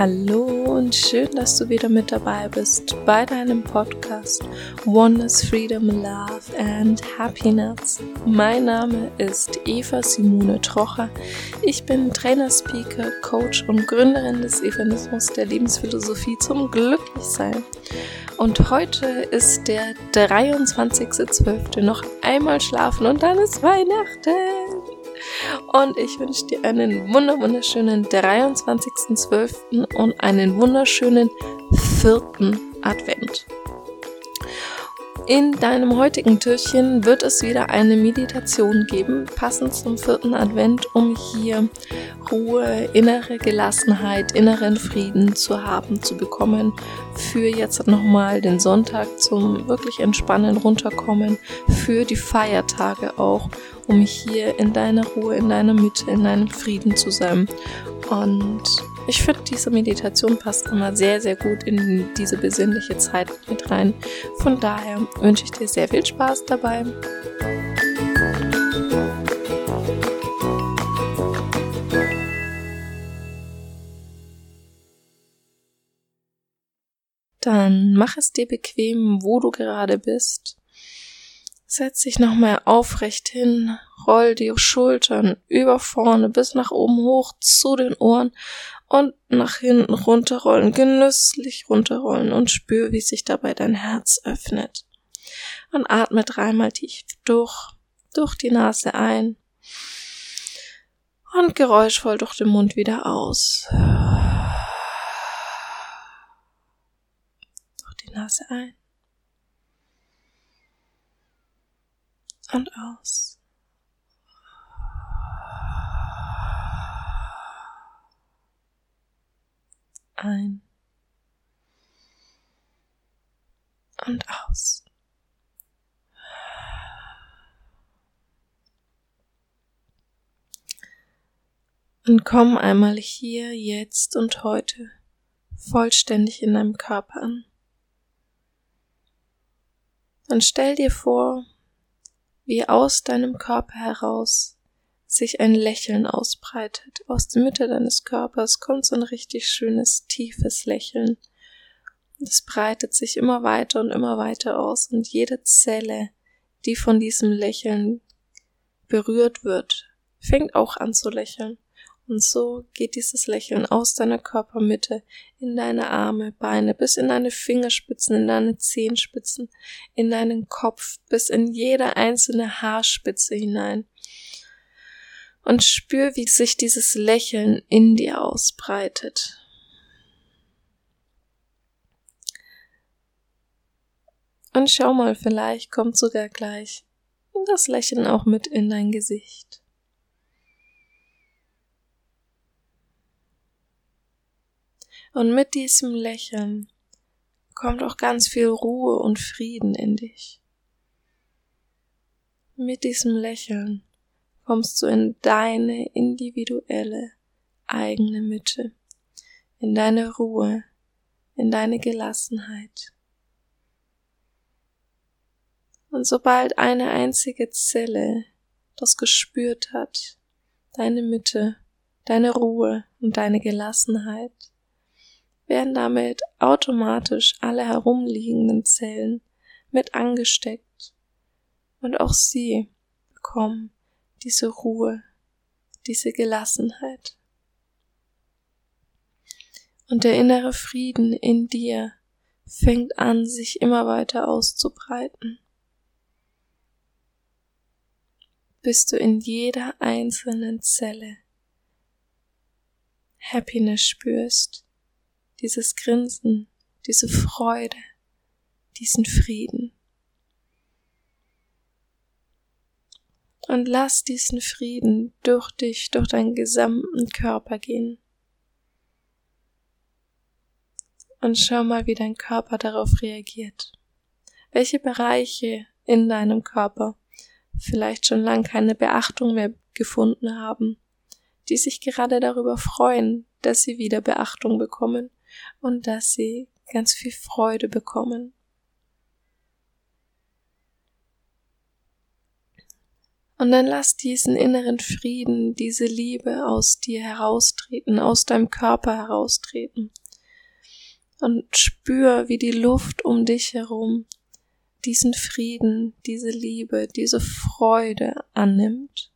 Hallo und schön, dass du wieder mit dabei bist bei deinem Podcast Oneness, Freedom, Love and Happiness. Mein Name ist Eva Simone Trocher. Ich bin Trainer, Speaker, Coach und Gründerin des Evanismus der Lebensphilosophie zum Glücklichsein. Und heute ist der 23.12. Noch einmal schlafen und dann ist Weihnachten. Und ich wünsche dir einen wunderschönen 23.12. und einen wunderschönen vierten Advent. In deinem heutigen Türchen wird es wieder eine Meditation geben, passend zum vierten Advent, um hier Ruhe, innere Gelassenheit, inneren Frieden zu haben, zu bekommen. Für jetzt nochmal den Sonntag zum wirklich entspannen, runterkommen, für die Feiertage auch, um hier in deiner Ruhe, in deiner Mitte, in deinem Frieden zu sein. Und ich finde, diese Meditation passt immer sehr, sehr gut in diese besinnliche Zeit mit rein. Von daher wünsche ich dir sehr viel Spaß dabei. Dann mach es dir bequem, wo du gerade bist. Setz dich nochmal aufrecht hin, roll die Schultern über vorne bis nach oben hoch zu den Ohren und nach hinten runterrollen, genüsslich runterrollen und spür, wie sich dabei dein Herz öffnet. Und atme dreimal tief durch, durch die Nase ein und geräuschvoll durch den Mund wieder aus. Durch die Nase ein und aus. Ein und aus. Und komm einmal hier, jetzt und heute vollständig in deinem Körper an. Und stell dir vor, wie aus deinem Körper heraus sich ein Lächeln ausbreitet. Aus der Mitte deines Körpers kommt so ein richtig schönes, tiefes Lächeln. Es breitet sich immer weiter und immer weiter aus und jede Zelle, die von diesem Lächeln berührt wird, fängt auch an zu lächeln. Und so geht dieses Lächeln aus deiner Körpermitte in deine Arme, Beine, bis in deine Fingerspitzen, in deine Zehenspitzen, in deinen Kopf, bis in jede einzelne Haarspitze hinein. Und spür, wie sich dieses Lächeln in dir ausbreitet. Und schau mal, vielleicht kommt sogar gleich das Lächeln auch mit in dein Gesicht. Und mit diesem Lächeln kommt auch ganz viel Ruhe und Frieden in dich. Mit diesem Lächeln kommst du in deine individuelle eigene Mitte, in deine Ruhe, in deine Gelassenheit. Und sobald eine einzige Zelle das gespürt hat, deine Mitte, deine Ruhe und deine Gelassenheit, werden damit automatisch alle herumliegenden Zellen mit angesteckt und auch sie bekommen diese Ruhe, diese Gelassenheit. Und der innere Frieden in dir fängt an, sich immer weiter auszubreiten, bis du in jeder einzelnen Zelle Happiness spürst, dieses Grinsen, diese Freude, diesen Frieden. Und lass diesen Frieden durch dich, durch deinen gesamten Körper gehen. Und schau mal, wie dein Körper darauf reagiert. Welche Bereiche in deinem Körper vielleicht schon lang keine Beachtung mehr gefunden haben, die sich gerade darüber freuen, dass sie wieder Beachtung bekommen und dass sie ganz viel Freude bekommen. Und dann lass diesen inneren Frieden, diese Liebe aus dir heraustreten, aus deinem Körper heraustreten. Und spür, wie die Luft um dich herum diesen Frieden, diese Liebe, diese Freude annimmt.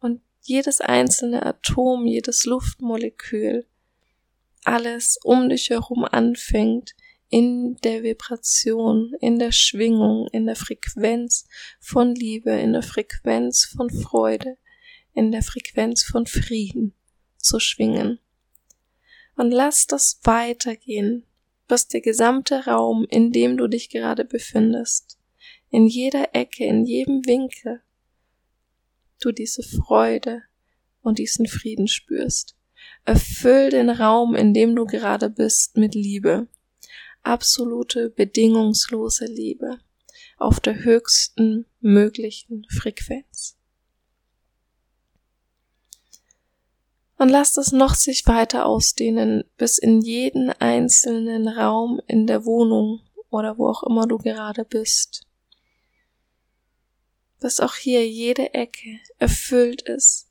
Und jedes einzelne Atom, jedes Luftmolekül, alles um dich herum anfängt, in der Vibration, in der Schwingung, in der Frequenz von Liebe, in der Frequenz von Freude, in der Frequenz von Frieden zu schwingen. Und lass das weitergehen, bis der gesamte Raum, in dem du dich gerade befindest, in jeder Ecke, in jedem Winkel, du diese Freude und diesen Frieden spürst. Erfüll den Raum, in dem du gerade bist, mit Liebe. Absolute, bedingungslose Liebe auf der höchsten möglichen Frequenz. und lass es noch sich weiter ausdehnen bis in jeden einzelnen Raum in der Wohnung oder wo auch immer du gerade bist. Dass auch hier jede Ecke erfüllt ist.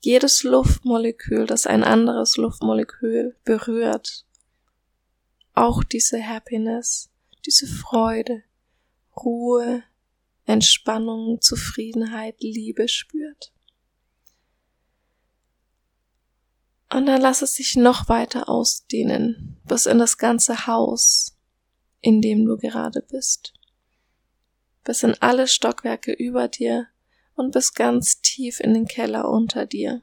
Jedes Luftmolekül, das ein anderes Luftmolekül berührt. Auch diese Happiness, diese Freude, Ruhe, Entspannung, Zufriedenheit, Liebe spürt. Und dann lass es sich noch weiter ausdehnen, bis in das ganze Haus, in dem du gerade bist. Bis in alle Stockwerke über dir und bis ganz tief in den Keller unter dir.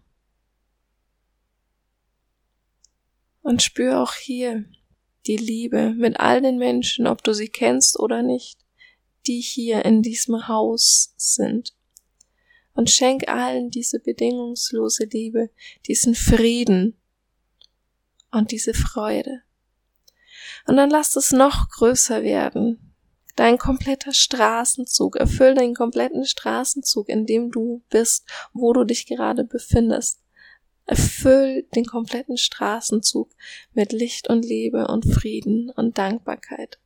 Und spür auch hier die Liebe mit all den Menschen, ob du sie kennst oder nicht, die hier in diesem Haus sind und schenk allen diese bedingungslose Liebe, diesen Frieden und diese Freude. Und dann lass es noch größer werden. Dein kompletter Straßenzug, erfüll deinen kompletten Straßenzug, in dem du bist, wo du dich gerade befindest. Erfüll den kompletten Straßenzug mit Licht und Liebe und Frieden und Dankbarkeit.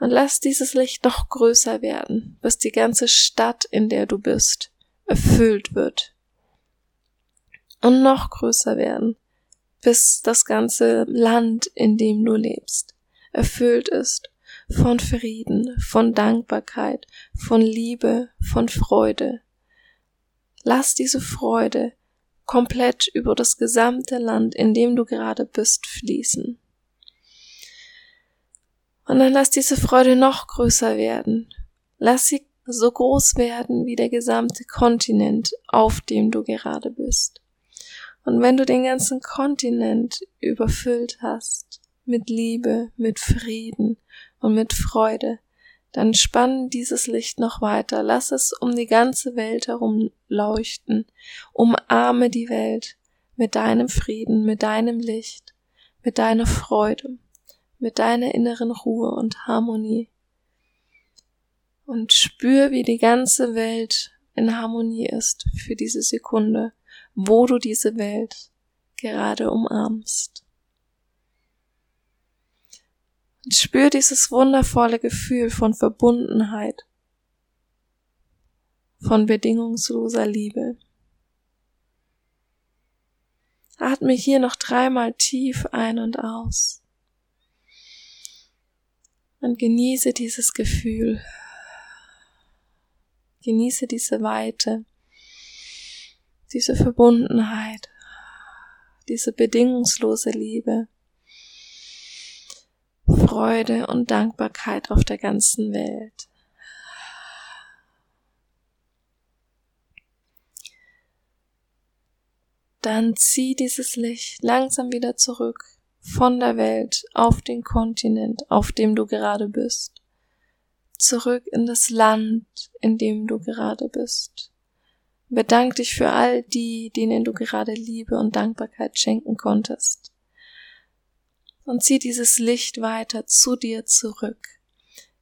Und lass dieses Licht noch größer werden, bis die ganze Stadt, in der du bist, erfüllt wird. Und noch größer werden, bis das ganze Land, in dem du lebst, erfüllt ist von Frieden, von Dankbarkeit, von Liebe, von Freude. Lass diese Freude komplett über das gesamte Land, in dem du gerade bist, fließen. Und dann lass diese Freude noch größer werden. Lass sie so groß werden wie der gesamte Kontinent, auf dem du gerade bist. Und wenn du den ganzen Kontinent überfüllt hast mit Liebe, mit Frieden und mit Freude, dann spann dieses Licht noch weiter, lass es um die ganze Welt herum leuchten, umarme die Welt mit deinem Frieden, mit deinem Licht, mit deiner Freude mit deiner inneren Ruhe und Harmonie. Und spür, wie die ganze Welt in Harmonie ist für diese Sekunde, wo du diese Welt gerade umarmst. Und spür dieses wundervolle Gefühl von Verbundenheit, von bedingungsloser Liebe. Atme hier noch dreimal tief ein und aus und genieße dieses Gefühl. Genieße diese Weite, diese Verbundenheit, diese bedingungslose Liebe, Freude und Dankbarkeit auf der ganzen Welt. Dann zieh dieses Licht langsam wieder zurück von der Welt auf den Kontinent, auf dem du gerade bist, zurück in das Land, in dem du gerade bist. Bedank dich für all die, denen du gerade Liebe und Dankbarkeit schenken konntest. Und zieh dieses Licht weiter zu dir zurück,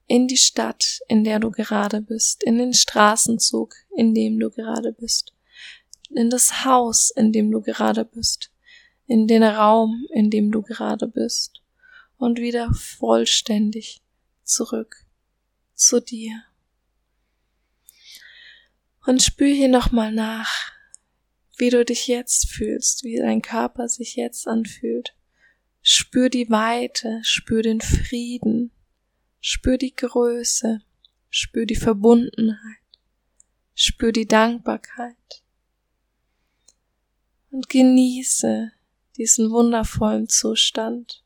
in die Stadt, in der du gerade bist, in den Straßenzug, in dem du gerade bist, in das Haus, in dem du gerade bist, in den Raum, in dem du gerade bist und wieder vollständig zurück zu dir. Und spür hier nochmal nach, wie du dich jetzt fühlst, wie dein Körper sich jetzt anfühlt. Spür die Weite, spür den Frieden, spür die Größe, spür die Verbundenheit, spür die Dankbarkeit und genieße diesen wundervollen Zustand.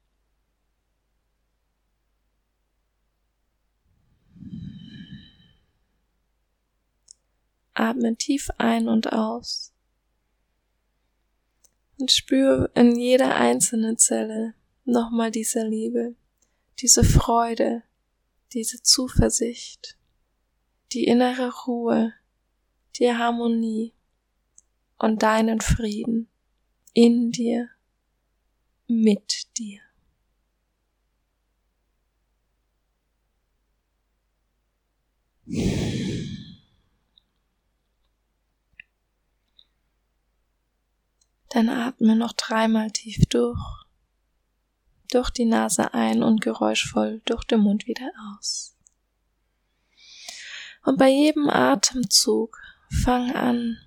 Atme tief ein und aus und spüre in jeder einzelnen Zelle nochmal diese Liebe, diese Freude, diese Zuversicht, die innere Ruhe, die Harmonie und deinen Frieden in dir, mit dir. Dann atme noch dreimal tief durch, durch die Nase ein und geräuschvoll durch den Mund wieder aus. Und bei jedem Atemzug fang an,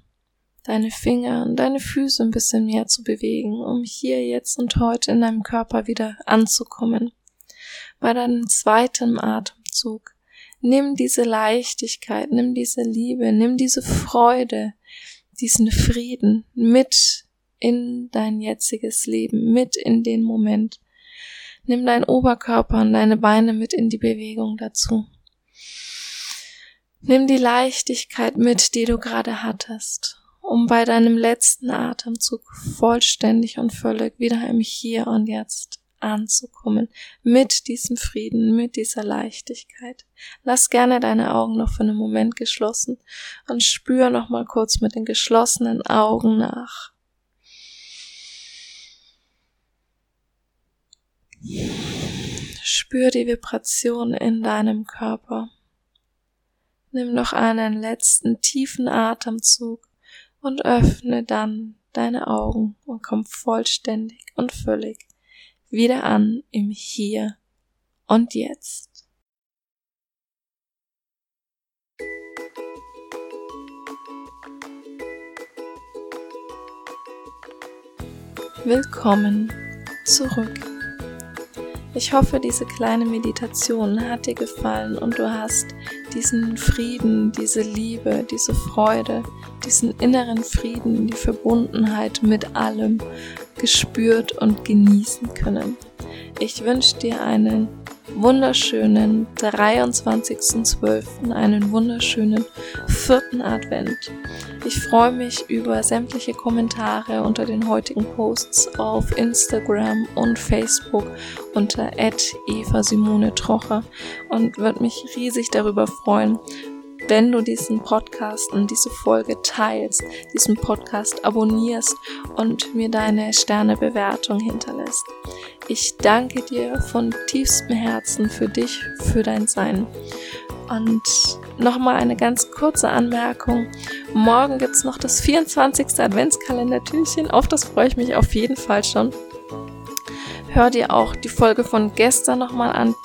deine Finger und deine Füße ein bisschen mehr zu bewegen, um hier jetzt und heute in deinem Körper wieder anzukommen. Bei deinem zweiten Atemzug nimm diese Leichtigkeit, nimm diese Liebe, nimm diese Freude, diesen Frieden mit in dein jetziges Leben, mit in den Moment. Nimm deinen Oberkörper und deine Beine mit in die Bewegung dazu. Nimm die Leichtigkeit mit, die du gerade hattest, um bei deinem letzten Atemzug vollständig und völlig wieder im Hier und Jetzt anzukommen, mit diesem Frieden, mit dieser Leichtigkeit. Lass gerne deine Augen noch für einen Moment geschlossen und spür noch mal kurz mit den geschlossenen Augen nach. Spür die Vibration in deinem Körper. Nimm noch einen letzten tiefen Atemzug und öffne dann deine Augen und komm vollständig und völlig wieder an im Hier und Jetzt. Willkommen zurück. Ich hoffe, diese kleine Meditation hat dir gefallen und du hast diesen Frieden, diese Liebe, diese Freude, diesen inneren Frieden, die Verbundenheit mit allem gespürt und genießen können. Ich wünsche dir einen wunderschönen 23.12., einen wunderschönen vierten Advent. Ich freue mich über sämtliche Kommentare unter den heutigen Posts auf Instagram und Facebook unter Eva Simone Trocher und würde mich riesig darüber freuen, wenn du diesen Podcast und diese Folge teilst, diesen Podcast abonnierst und mir deine Sternebewertung hinterlässt. Ich danke dir von tiefstem Herzen für dich, für dein Sein. Und nochmal eine ganz kurze Anmerkung. Morgen gibt's noch das 24. Adventskalender-Türchen. Auf das freue ich mich auf jeden Fall schon. Hör dir auch die Folge von gestern nochmal an.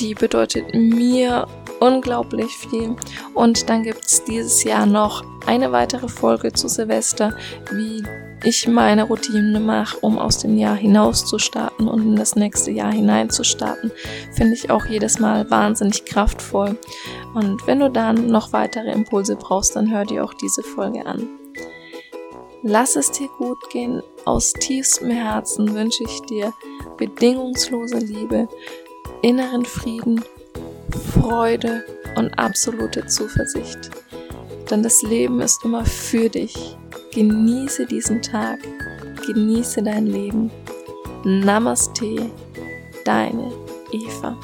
Die bedeutet mir unglaublich viel. Und dann gibt es dieses Jahr noch eine weitere Folge zu Silvester, wie ich meine Routine mache, um aus dem Jahr hinaus zu starten und in das nächste Jahr hinein zu starten, finde ich auch jedes Mal wahnsinnig kraftvoll. Und wenn du dann noch weitere Impulse brauchst, dann hör dir auch diese Folge an. Lass es dir gut gehen. Aus tiefstem Herzen wünsche ich dir bedingungslose Liebe, inneren Frieden Freude und absolute Zuversicht. Denn das Leben ist immer für dich. Genieße diesen Tag, genieße dein Leben. Namaste, deine Eva.